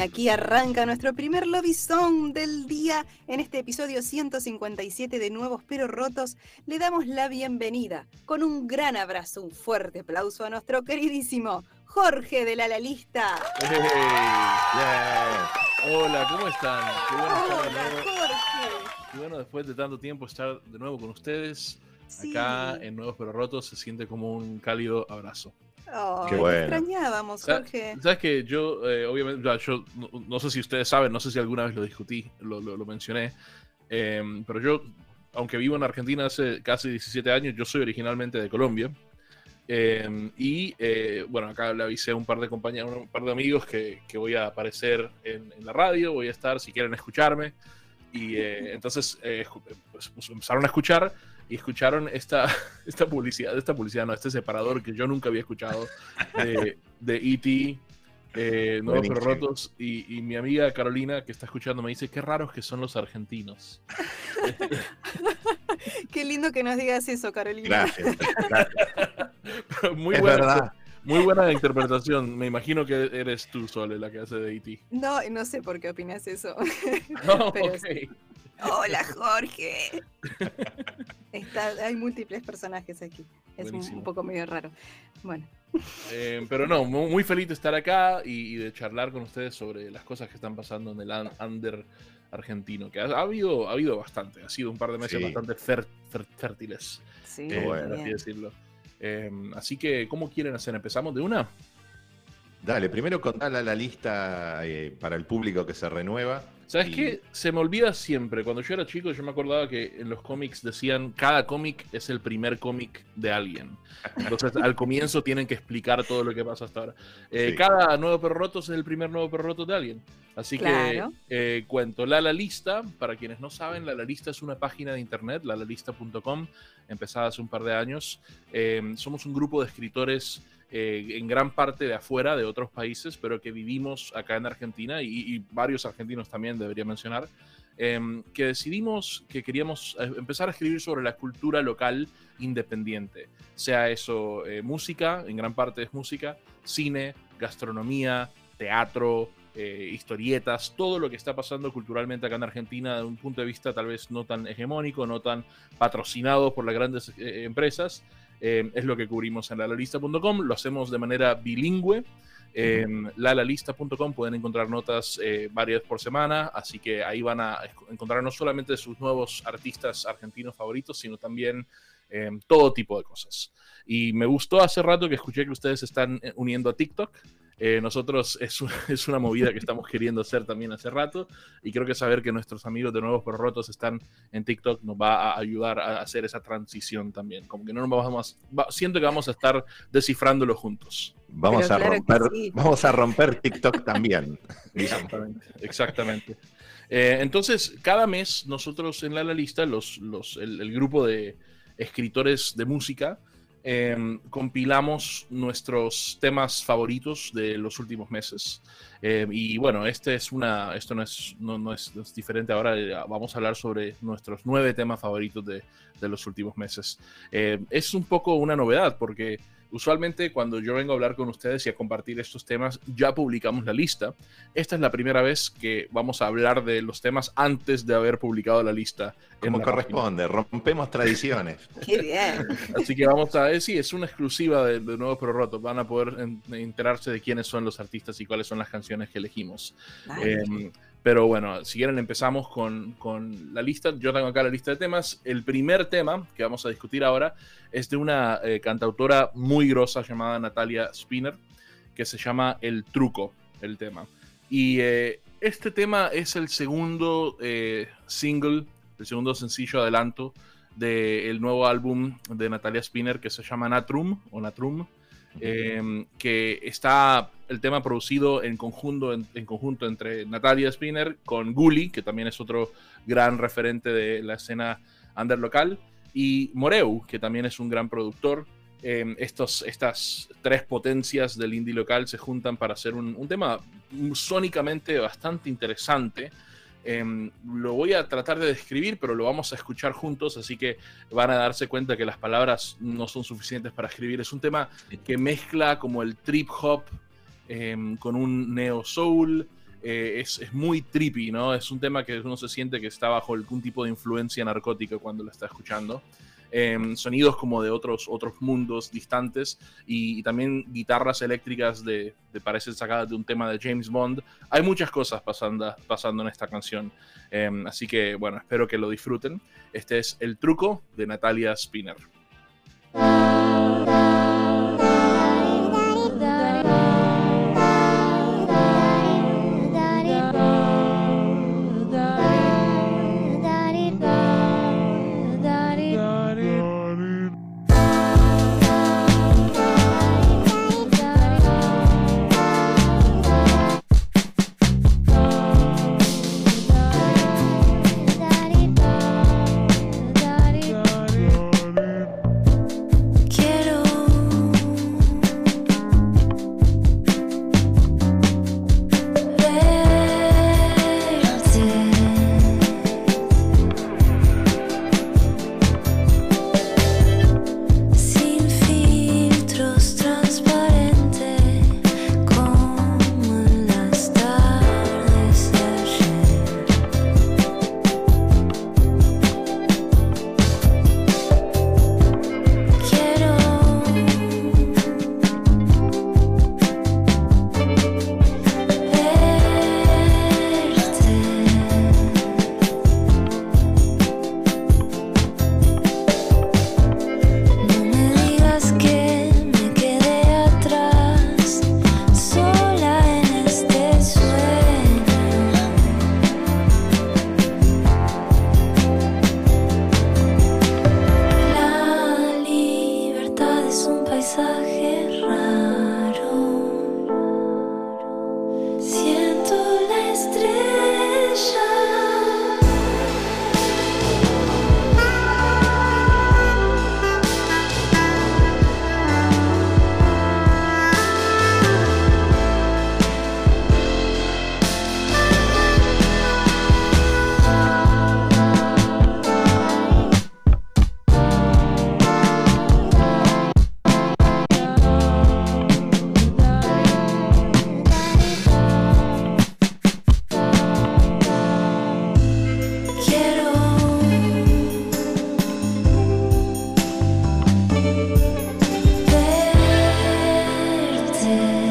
Aquí arranca nuestro primer Lobby Song del día. En este episodio 157 de Nuevos Pero Rotos, le damos la bienvenida con un gran abrazo, un fuerte aplauso a nuestro queridísimo Jorge de la La Lista. Hey, yeah. Hola, ¿cómo están? Qué bueno estar de Hola, nuevo. Jorge. Bueno después de tanto tiempo estar de nuevo con ustedes. Sí. Acá en Nuevos Pero Rotos se siente como un cálido abrazo. Ay, Qué bueno. extrañábamos, Jorge. Sabes que yo, eh, obviamente, yo no, no sé si ustedes saben, no sé si alguna vez lo discutí, lo, lo- lo mencioné, eh, pero yo, aunque vivo en Argentina hace casi 17 años, yo soy originalmente de Colombia. Eh, y eh, bueno, acá le avisé a un par de compañeros, un par de amigos que, que voy a aparecer en, en la radio, voy a estar si quieren escucharme. Y eh, entonces eh, pues, empezaron a escuchar y escucharon esta, esta publicidad, esta publicidad, no, este separador que yo nunca había escuchado de, de E.T., eh, Nuevos Pero. Rotos, y, y mi amiga Carolina que está escuchando me dice, qué raros que son los argentinos. Qué lindo que nos digas eso, Carolina. Gracias. gracias. muy, es buena, verdad. muy buena interpretación. Me imagino que eres tú, Sole, la que hace de E.T. No, no sé por qué opinas eso. No, Pero ok. Hola, Jorge. Está, hay múltiples personajes aquí. Es un, Buenísimo. un poco medio raro. Bueno, Eh, pero no, mu- muy feliz de estar acá y, y de charlar con ustedes sobre las cosas que están pasando en el un- under argentino, que ha, ha habido, ha habido bastante, ha sido un par de meses Sí. bastante fer- fer- fértiles, sí. Bueno. por así decirlo. Eh, así que, ¿cómo quieren hacer? ¿Empezamos de una? Dale, primero contala la lista eh, para el público que se renueva. ¿Sabes Y- qué? Se me olvida siempre. Cuando yo era chico, yo me acordaba que en los cómics decían cada cómic es el primer cómic de alguien. Entonces, al comienzo tienen que explicar todo lo que pasa hasta ahora. Eh, Sí. Cada nuevo perro roto es el primer nuevo perro roto de alguien. Así Claro. que eh, cuento. La La Lista, para quienes no saben, La La Lista es una página de internet, lalalista.com, empezada hace un par de años. Eh, somos un grupo de escritores eh, en gran parte de afuera, de otros países, pero que vivimos acá en Argentina y, y varios argentinos también debería mencionar, em, que decidimos que queríamos eh, empezar a escribir sobre la cultura local independiente, sea eso eh, música, en gran parte es música, cine, gastronomía, teatro, eh, historietas, todo lo que está pasando culturalmente acá en Argentina de un punto de vista tal vez no tan hegemónico, no tan patrocinado por las grandes eh, empresas, eh, es lo que cubrimos en lalalista.com, lo hacemos de manera bilingüe. En lalalista.com pueden encontrar notas eh, varias por semana, así que ahí van a encontrar no solamente sus nuevos artistas argentinos favoritos, sino también eh, todo tipo de cosas. Y me gustó hace rato que escuché que ustedes se están eh, uniendo a TikTok. Eh, nosotros es, un- es una movida que estamos queriendo hacer también hace rato y creo que saber que nuestros amigos de Nuevos Pero Rotos están en TikTok nos va a ayudar a hacer esa transición también. Como que no nos vamos va- siento que vamos a estar descifrándolo juntos. Vamos Pero a claro romper, sí. vamos a romper TikTok también. Exactamente. Exactamente. Eh, entonces, cada mes nosotros en la, la lista, los, los, el, el grupo de escritores de música, eh, compilamos nuestros temas favoritos de los últimos meses. Eh, y bueno, este es una, esto no es, no, no es, no es diferente. Ahora eh, vamos a hablar sobre nuestros nueve temas favoritos de, de los últimos meses. Eh, es un poco una novedad porque usualmente cuando yo vengo a hablar con ustedes y a compartir estos temas, ya publicamos la lista. Esta es la primera vez que vamos a hablar de los temas antes de haber publicado la lista. Como la página. corresponde, rompemos tradiciones. Qué bien. Así que vamos a ver, sí, es una exclusiva de, de Nuevos Pero Rotos. Van a poder en- enterarse de quiénes son los artistas y cuáles son las canciones que elegimos. Eh, pero bueno, si quieren empezamos con, con la lista. Yo tengo acá la lista de temas. El primer tema que vamos a discutir ahora es de una eh, cantautora muy grosa llamada Natalia Spinner, que se llama El Truco, el tema. Y eh, este tema es el segundo eh, single, el segundo sencillo adelanto del nuevo álbum de Natalia Spinner que se llama Natrum o Natrum. Em, que está el tema producido en conjunto, en, conjunto entre Natalia Spinner con Gully, que también es otro gran referente de la escena under local, y Moreu, que también es un gran productor. Em, estos, estas tres potencias del indie local se juntan para hacer un, un tema sónicamente bastante interesante Em, lo voy a tratar de describir, pero lo vamos a escuchar juntos, así que van a darse cuenta que las palabras no son suficientes para escribir. Es un tema que mezcla como el trip hop em, con un neo soul. Eh, es, es, muy trippy, ¿no? Es un tema que uno se siente que está bajo algún tipo de influencia narcótica cuando lo está escuchando. Em, sonidos como de otros, otros mundos distantes y, también guitarras eléctricas de, parecen sacadas de un tema de James Bond. Hay muchas cosas pasando, pasando en esta canción, em, así que bueno, espero que lo disfruten. Este es El Truco de Natalia Spinner. head.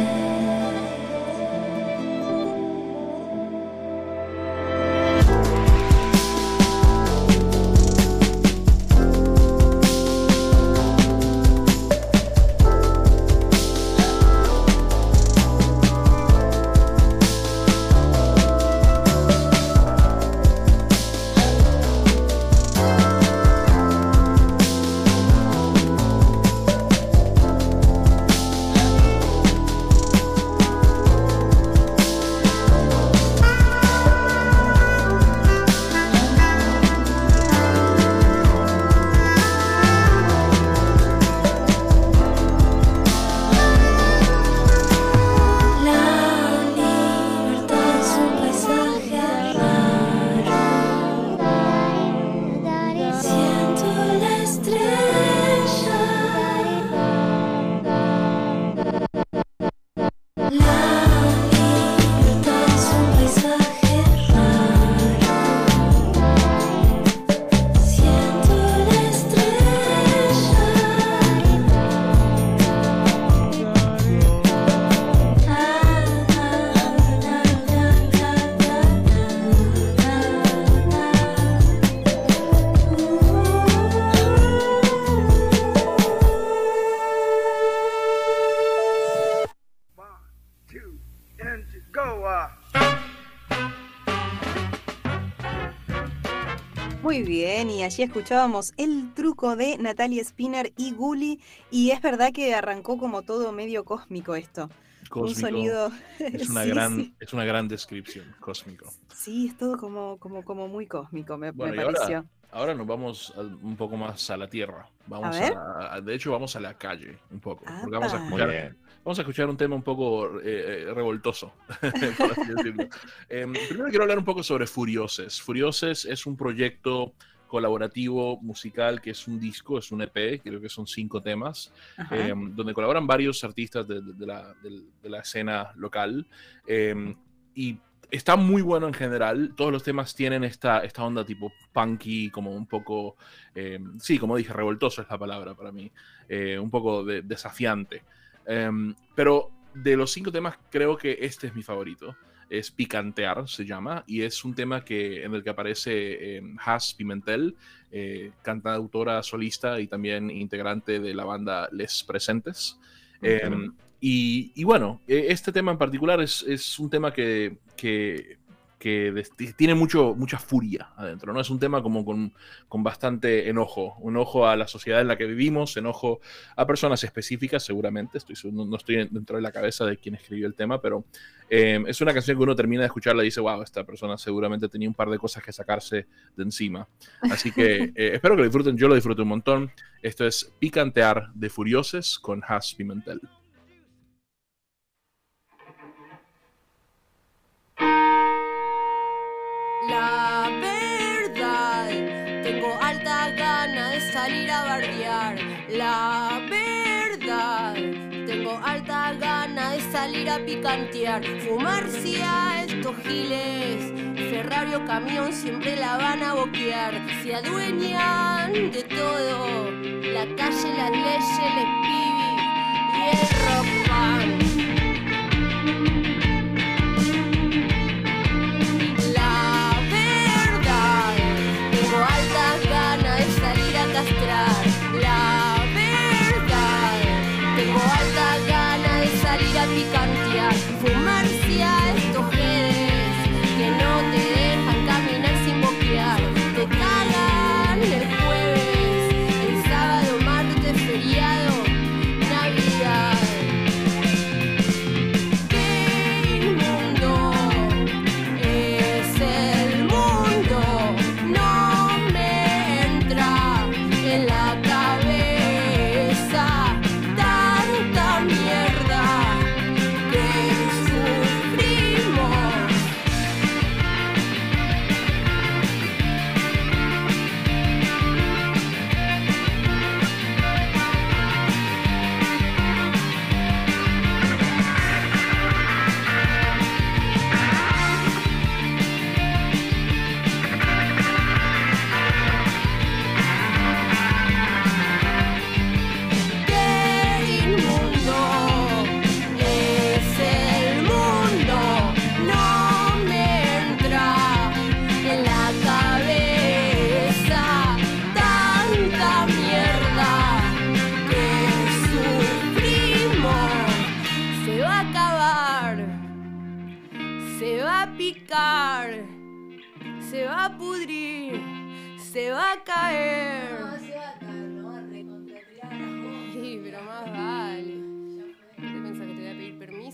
Muy bien, y allí escuchábamos el truco de Natalia Spinner y Gully, y es verdad que arrancó como todo medio cósmico esto. Un sonido. Es una, gran, es una gran descripción, cósmico. Sí, es todo como, como, como muy cósmico, me, pareció. Ahora, nos vamos un poco más a la tierra. Vamos a, de hecho, vamos a la calle un poco. vamos a escuchar, vamos a escuchar un tema un poco eh, eh, revoltoso, por así decirlo. Em, primero quiero hablar un poco sobre Furioses. Furioses es un proyecto colaborativo musical que es un disco, es un EP, creo que son cinco temas, em, donde colaboran varios artistas de, la, de la, escena local. Em, y está muy bueno en general. Todos los temas tienen esta, esta onda tipo punky, como un poco, em, sí, como dije, revoltoso es la palabra para mí, eh, un poco desafiante. Pero de los cinco temas, creo que este es mi favorito es Picantear, se llama, y es un tema que, en el que aparece eh, Has Pimentel, eh, cantautora solista y también integrante de la banda Les Presentes. Em, y, bueno, e, este tema en particular es, es un tema que, que que tiene mucho, mucha furia adentro, ¿no? Es un tema como con, con, bastante enojo, enojo a la sociedad en la que vivimos, enojo a personas específicas, seguramente, estoy, no, estoy dentro de la cabeza de quien escribió el tema, pero em, es una canción que uno termina de escucharla y dice, wow, esta persona seguramente tenía un par de cosas que sacarse de encima. Así que eh, espero que lo disfruten, yo lo disfruto un montón. Esto es Picantear de Furioses con Has Pimentel. Salir a bardear. La verdad, tengo alta gana de salir a picantear. Fumarse a estos giles, Ferrari o camión siempre la van a boquear. Se adueñan de todo, la calle, las leyes, les pibi y el rock band.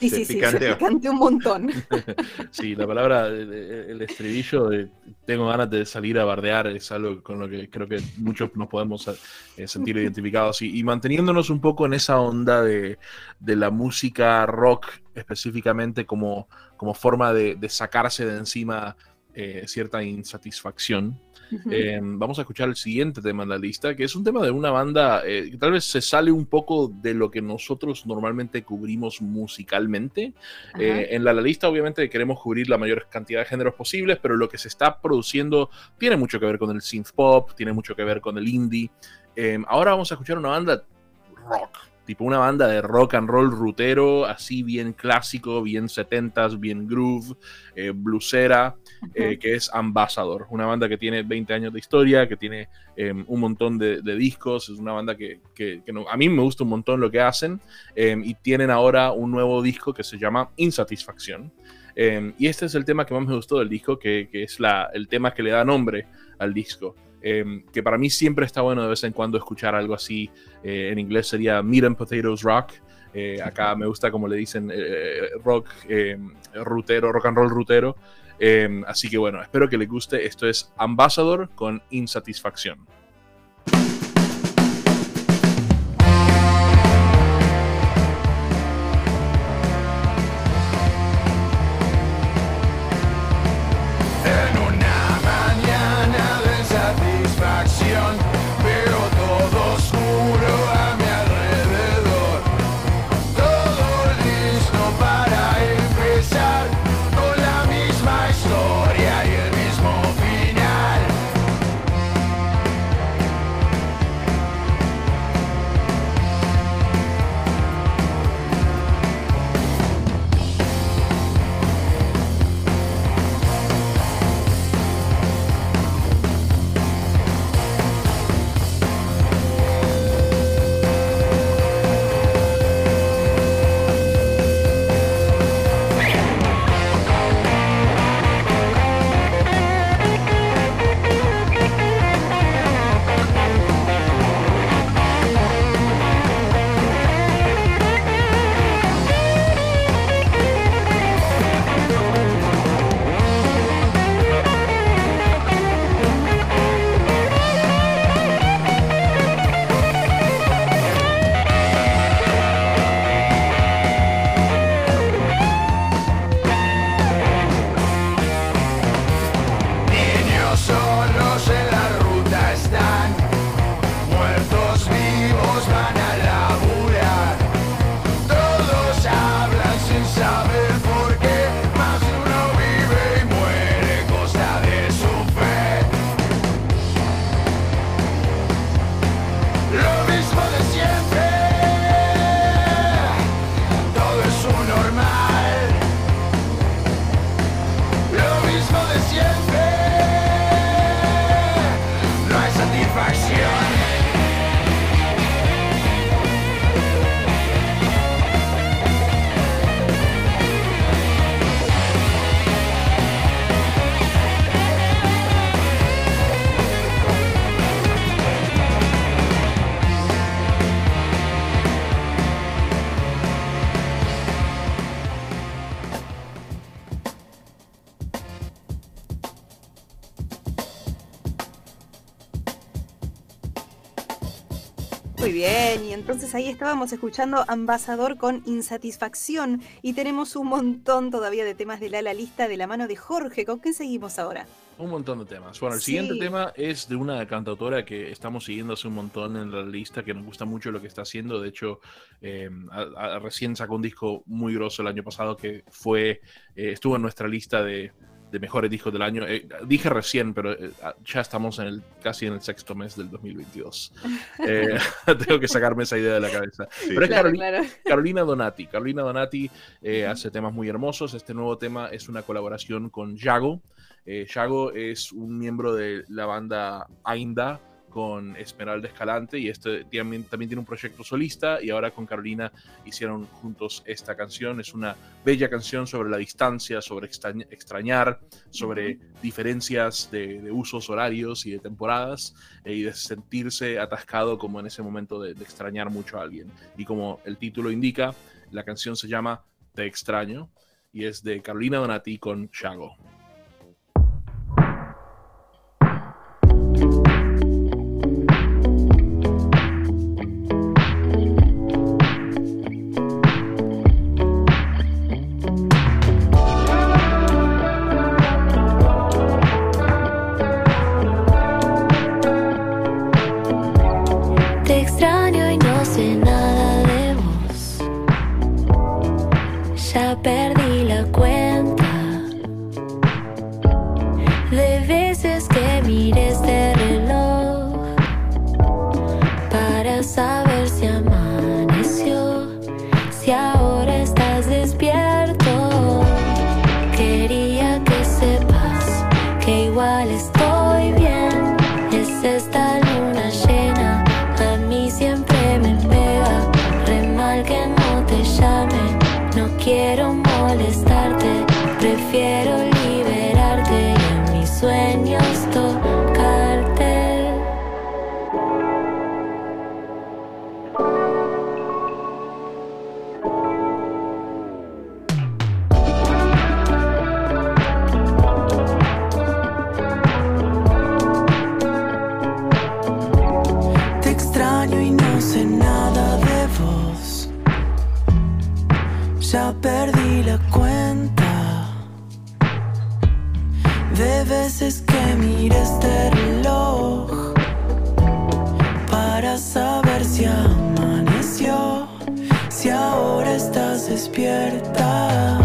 Sí, sí, sí, se un montón. sí, la palabra, el estribillo de tengo ganas de salir a bardear es algo con lo que creo que muchos nos podemos eh, sentir identificados y, manteniéndonos un poco en esa onda de, la música rock específicamente como, como forma de, sacarse de encima eh, cierta insatisfacción. Em, vamos a escuchar el siguiente tema en la lista, que es un tema de una banda eh, que tal vez se sale un poco de lo que nosotros normalmente cubrimos musicalmente. Eh, en la, lista obviamente queremos cubrir la mayor cantidad de géneros posibles, pero lo que se está produciendo tiene mucho que ver con el synth pop, tiene mucho que ver con el indie. Ahora vamos a escuchar una banda rock tipo una banda de rock and roll rutero, así bien clásico, bien 70s, bien groove, eh, bluesera, eh, que es Ambassador, una banda que tiene 20 años de historia, que tiene em, un montón de, discos, es una banda que, a mí me gusta un montón lo que hacen, em, y tienen ahora un nuevo disco que se llama Insatisfacción. Em, y este es el tema que más me gustó del disco, que, es la, el tema que le da nombre al disco. Em, que para mí siempre está bueno de vez en cuando escuchar algo así. Eh, en inglés sería Meat and Potatoes Rock. Eh, acá me gusta como le dicen eh, rock em, rutero, rock and roll rutero. Em, así que bueno, espero que les guste. Esto es Ambassador con Insatisfacción. Entonces ahí estábamos escuchando Ambasador con Insatisfacción y tenemos un montón todavía de temas de la, la lista de la mano de Jorge. ¿Con qué seguimos ahora? Un montón de temas. Bueno, el siguiente tema es de una cantautora que estamos siguiendo hace un montón en la lista, que nos gusta mucho lo que está haciendo. De hecho, eh, recién sacó un disco muy grosso el año pasado que fue, eh, estuvo en nuestra lista de de mejores discos del año. Eh, dije recién, pero eh, ah, ya estamos en el, casi en el sexto mes del 2022. Eh, tengo que sacarme esa idea de la cabeza. Pero es Carolina, Donati. Carolina Donati hace temas muy hermosos. Este nuevo tema es una colaboración con Yago. Yago es un miembro de la banda Ainda, con Esmeralda Escalante y este también, también tiene un proyecto solista y ahora con Carolina hicieron juntos esta canción. Es una bella canción sobre la distancia, sobre extrañar, sobre diferencias de, usos horarios y de temporadas eh, y de sentirse atascado como en ese momento de, de extrañar mucho a alguien. Y como el título indica, la canción se llama Te extraño y es de Carolina Donati con Shago. Despierta.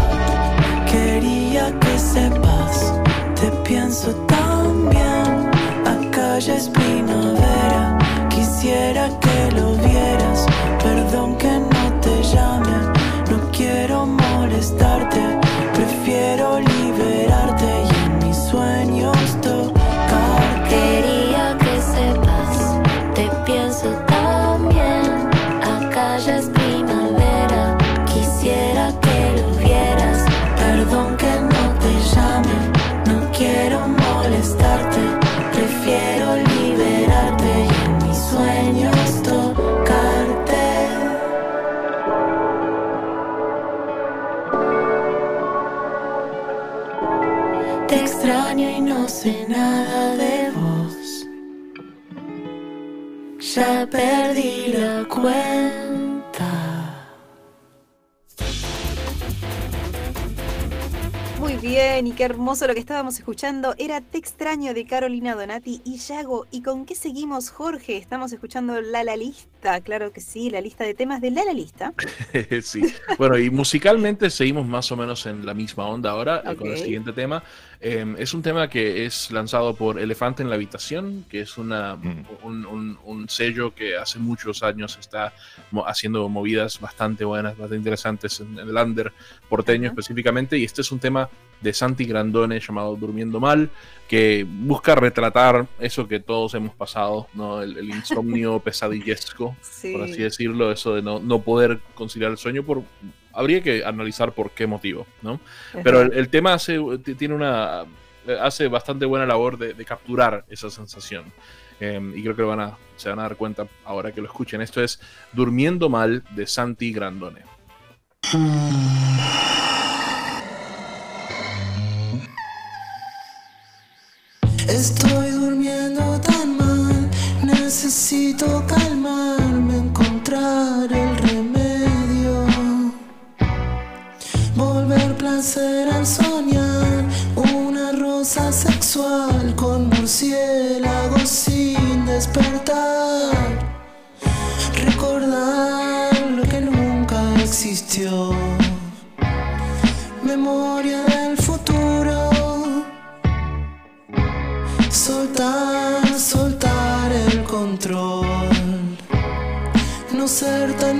Quería que sepas, te pienso tan bien. Acá ya es primavera, quisiera que bien, y qué hermoso lo que estábamos escuchando. Era Te extraño de Carolina Donati y Yago. ¿Y con qué seguimos, Jorge? Estamos escuchando La La Lista, claro que sí, la lista de temas de La La Lista. sí. Bueno, y musicalmente seguimos más o menos en la misma onda ahora eh, con el siguiente tema. Eh, es un tema que es lanzado por Elefante en la Habitación, que es una, Mm. un, un- un sello que hace muchos años está mo- haciendo movidas bastante buenas, bastante interesantes en, en el under porteño específicamente. Y este es un tema de Santi Grandone llamado Durmiendo Mal, que busca retratar eso que todos hemos pasado, ¿no? el, el insomnio pesadillesco Sí. por así decirlo, eso de no, no poder conciliar el sueño, por, habría que analizar por qué motivo, ¿no? Pero el, tema hace, tiene una, hace bastante buena labor de, de capturar esa sensación. Eh, y creo que lo van a, se van a dar cuenta ahora que lo escuchen. Esto es Durmiendo Mal de Santi Grandone. Estoy durmiendo tan mal, necesito calmarme, Placer al soñar, una rosa sexual con murciélagos sin despertar. Recordar lo que nunca existió. Memoria del futuro. Soltar, soltar el control. No ser tan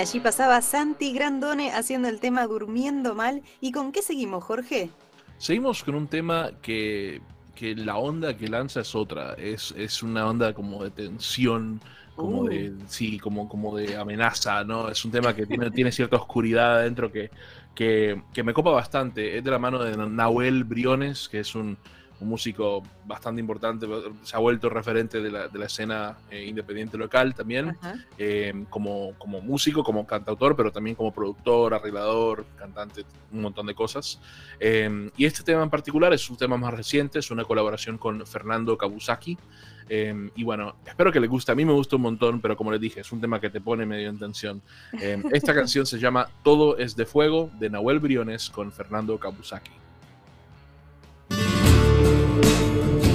allí pasaba Santi Grandone haciendo el tema Durmiendo Mal. ¿Y con qué seguimos, Jorge? Seguimos con un tema que, que la onda que lanza es otra. Es, es una onda como de tensión, como de. Uh. Sí, como, como de amenaza, ¿no? Es un tema que tiene, tiene cierta oscuridad adentro que, que, que me copa bastante. Es de la mano de Nahuel Briones, que es un, un músico bastante importante, se ha vuelto referente de la, de la escena eh, independiente local también, eh, como, como músico, como cantautor, pero también como productor, arreglador, cantante, un montón de cosas. Eh, y este tema en particular es un tema más reciente, es una colaboración con Fernando Kabusaki. Eh, y bueno, espero que les guste. A mí me gusta un montón, pero como les dije, es un tema que te pone medio en tensión. Eh, esta canción se llama Todo es de Fuego, de Nahuel Briones con Fernando Kabusaki. Thank you.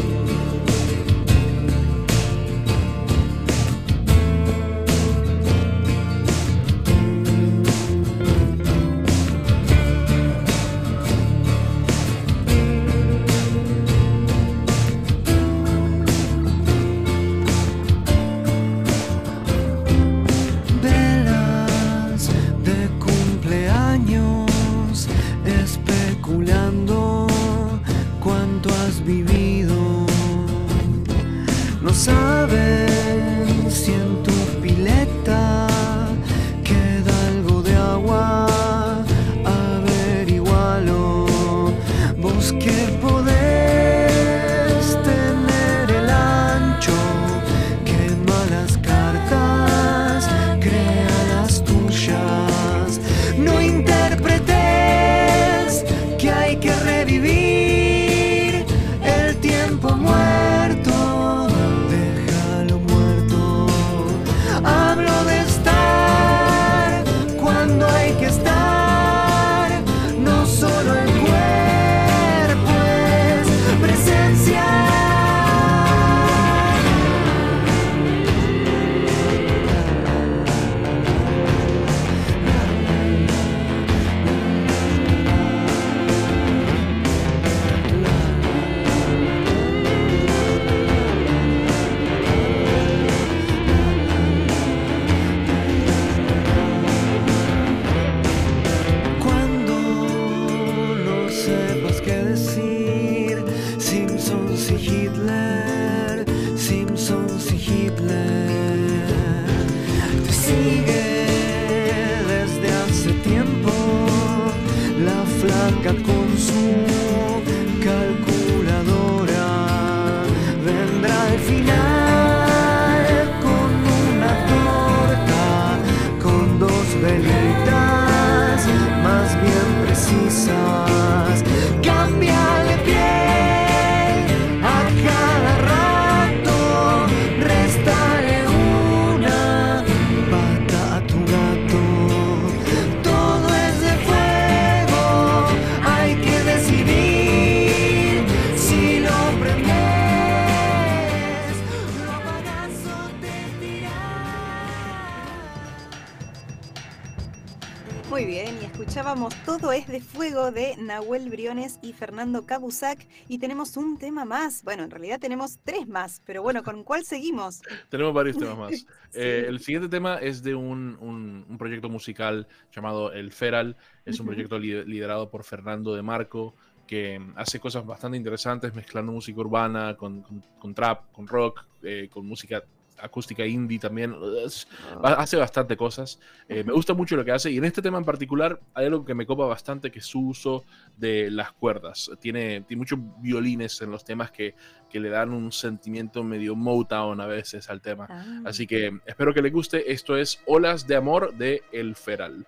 Todo es de Fuego de Nahuel Briones y Fernando Cabusac. Y tenemos un tema más. Bueno, en realidad tenemos tres más, pero bueno, ¿con cuál seguimos? Tenemos varios temas más. Eh, el siguiente tema es de un, un- un proyecto musical llamado El Feral. Es un proyecto li- liderado por Fernando de Marco, que hace cosas bastante interesantes mezclando música urbana con, con- con trap, con rock, eh, con música acústica indie también. Es- hace bastante cosas. Eh, me gusta mucho lo que hace y en este tema en particular hay algo que me copa bastante que es su uso de las cuerdas. Tiene, tiene muchos violines en los temas que, que le dan un sentimiento medio Motown a veces al tema. Ah. Así que espero que les guste. Esto es Olas de Amor de El Feral.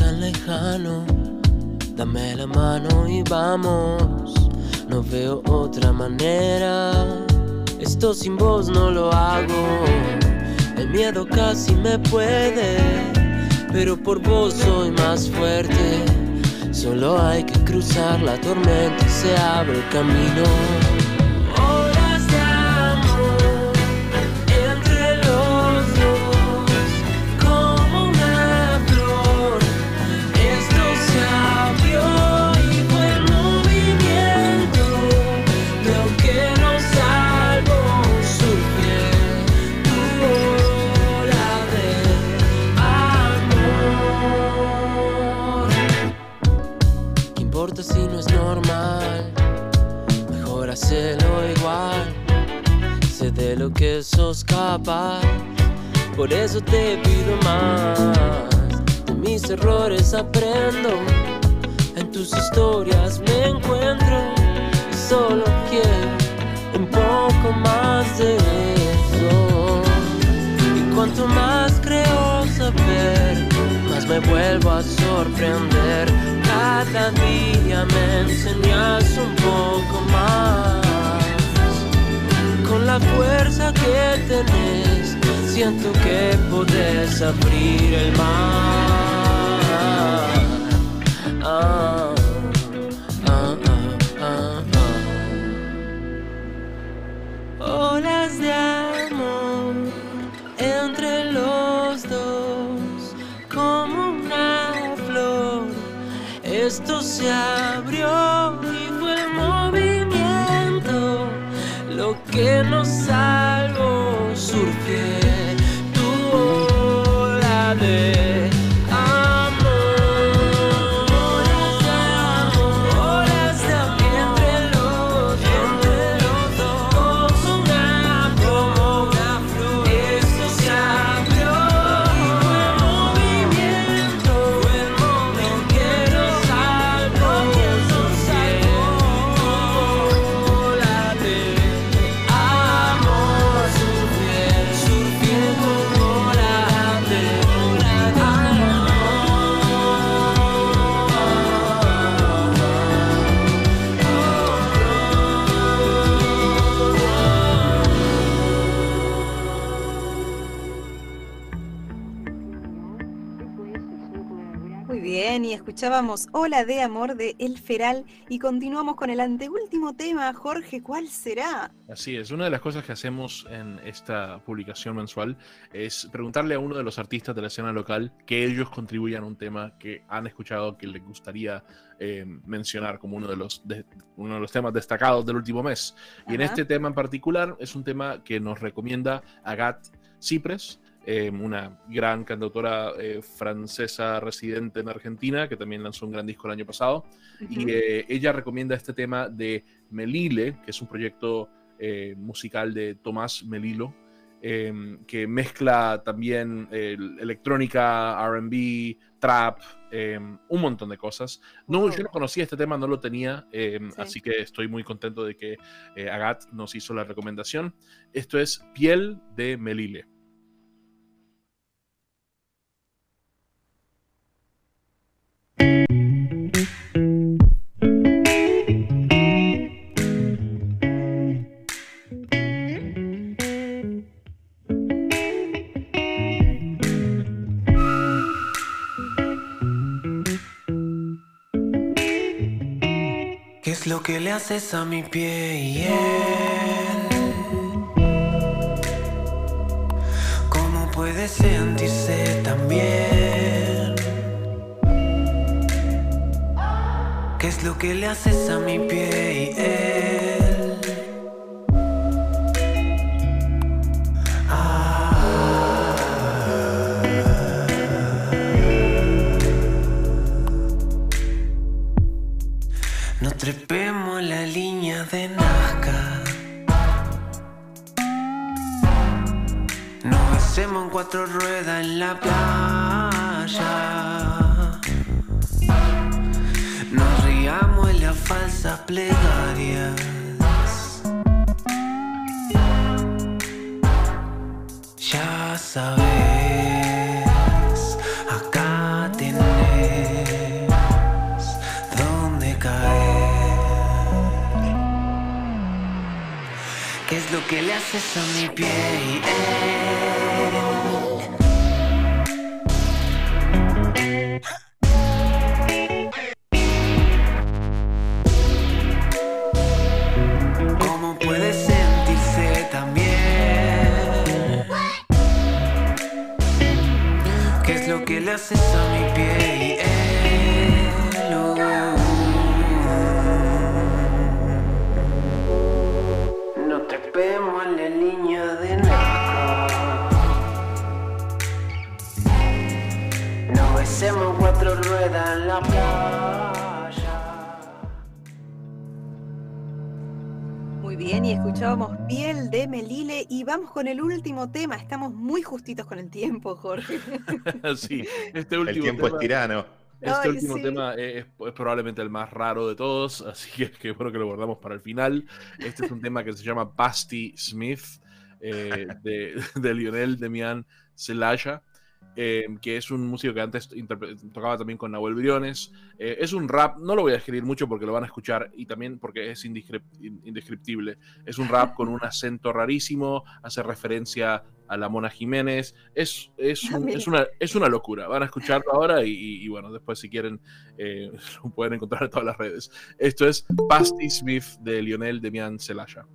tan lejano. Dame la mano y vamos. No veo otra manera. Esto sin vos no lo hago. El miedo casi me puede. Pero por vos soy más fuerte. Solo hay que cruzar la tormenta y se abre el camino. Lo que sos capaz. Por eso te pido más. De mis errores aprendo. En tus historias me encuentro. Y solo quiero un poco más de eso. Y cuanto más creo saber, más me vuelvo a sorprender. Cada día me enseñas un poco más. La fuerza que tenés, siento que podés abrir el mar. Ah, ah, ah, ah, ah. Amor entre los dos, como una flor. Esto se que nos salvó. Muy bien, y escuchábamos Hola de Amor de El Feral y continuamos con el anteúltimo tema. Jorge, ¿cuál será? Así es, una de las cosas que hacemos en esta publicación mensual es preguntarle a uno de los artistas de la escena local que ellos contribuyan a un tema que han escuchado que les gustaría eh, mencionar como uno de, los de- uno de los temas destacados del último mes. Y en este tema en particular es un tema que nos recomienda Agat Cipres, eh, una gran cantautora eh, francesa residente en Argentina que también lanzó un gran disco el año pasado. Y eh, ella recomienda este tema de Melile, que es un proyecto eh, musical de Tomás Melilo, eh, que mezcla también electrónica, RB, trap, eh, un montón de cosas. No, Wow. Yo no conocía este tema, no lo tenía, Sí. así que estoy muy contento de que Agat nos hizo la recomendación. Esto es Piel de Melile. Lo que le haces a mi piel? ¿Cómo puede sentirse tan bien? ¿Qué es lo que le haces a mi piel? cuatro ruedas en la playa. Nos riamos en las falsas plegarias. Ya sabes, acá tenés dónde caer. ¿Qué es lo que le haces a mi pie? piel? Es lo que vamos con el último tema. Estamos muy justitos con el tiempo, Jorge. sí, este último El tiempo tema, es tirano. Este Ay, último sí. tema es, es probablemente el más raro de todos, así que que bueno que lo guardamos para el final. Este es un tema que se llama Basti Smith, eh, de, de Lionel Demian Celaya, eh, que es un músico que antes tocaba también con Nahuel Briones. Eh, es un rap, no lo voy a escribir mucho porque lo van a escuchar y también porque es indescrip- in- indescriptible. Es un rap con un acento rarísimo, hace referencia a la Mona Jiménez. Es, es, un- es, una, es una locura. Van a escucharlo ahora y, y- y bueno, después si quieren eh, lo pueden encontrar en todas las redes. Esto es Basti Smith de Lionel Demian Celaya.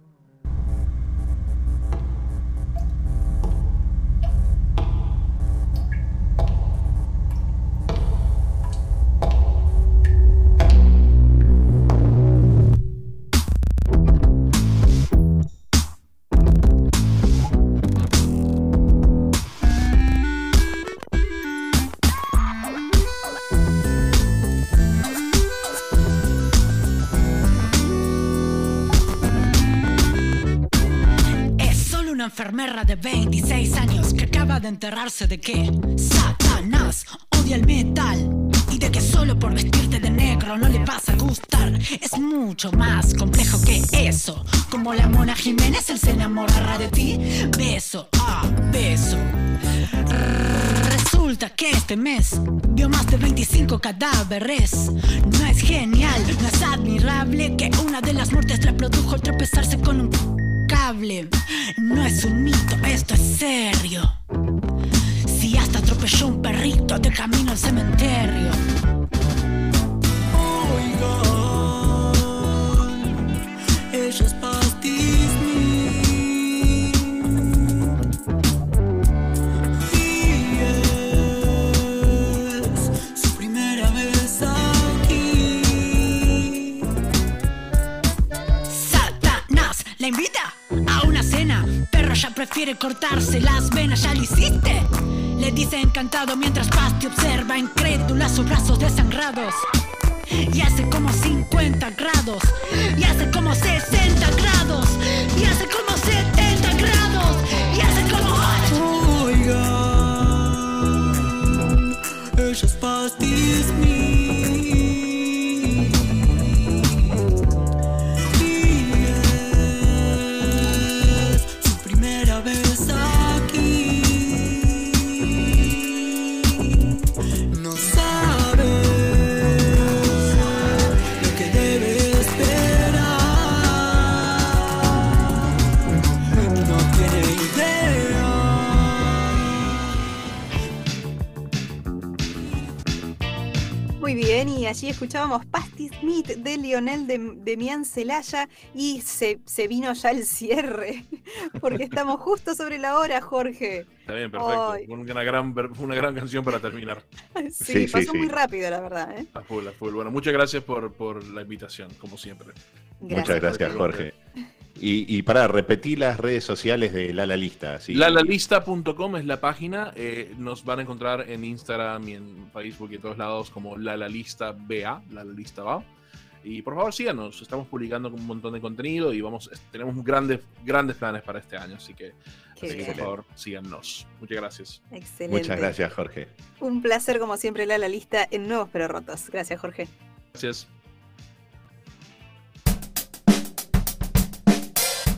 Enfermera de 26 años que acaba de enterrarse de que Satanás odia el metal y de que solo por vestirte de negro no le vas a gustar. Es mucho más complejo que eso. Como la mona Jiménez, él se enamorará de ti. Beso a beso. Resulta que este mes vio más de 25 cadáveres. No es genial, no es admirable que una de las muertes la produjo tropezarse con un No es un mito, esto es serio. Si hasta atropelló un perrito de camino al cementerio. Prefiere cortarse las venas, ¿ya lo hiciste? Le dice encantado mientras Basti observa incrédula sus brazos desangrados. Y hace como 50 grados. Y hace como 60 grados. Y hace como 70 grados. Allí escuchábamos Pasti Smith de Lionel de, Demian Celaya y se, se vino ya el cierre, porque estamos justo sobre la hora, Jorge. Está bien, perfecto. Ay. Una gran, una gran canción para terminar. Sí, pasó sí. muy rápido, la verdad. ¿eh? A full, a full. Bueno, muchas gracias por, por la invitación, como siempre. Muchas gracias, Jorge. Jorge. Y, y para repetir las redes sociales de Lala Lista. Sí. Lalalista.com es la página. eh, nos van a encontrar en Instagram y en Facebook y en todos lados como Lalalista BA, Lalalista BA. Y por favor síganos, estamos publicando un montón de contenido y vamos, tenemos grandes, grandes planes para este año, así que, así que por favor síganos. Muchas gracias. Excelente. Muchas gracias, Jorge. Un placer, como siempre, la, la lista en Nuevos Pero Rotos. Gracias, Jorge. Gracias.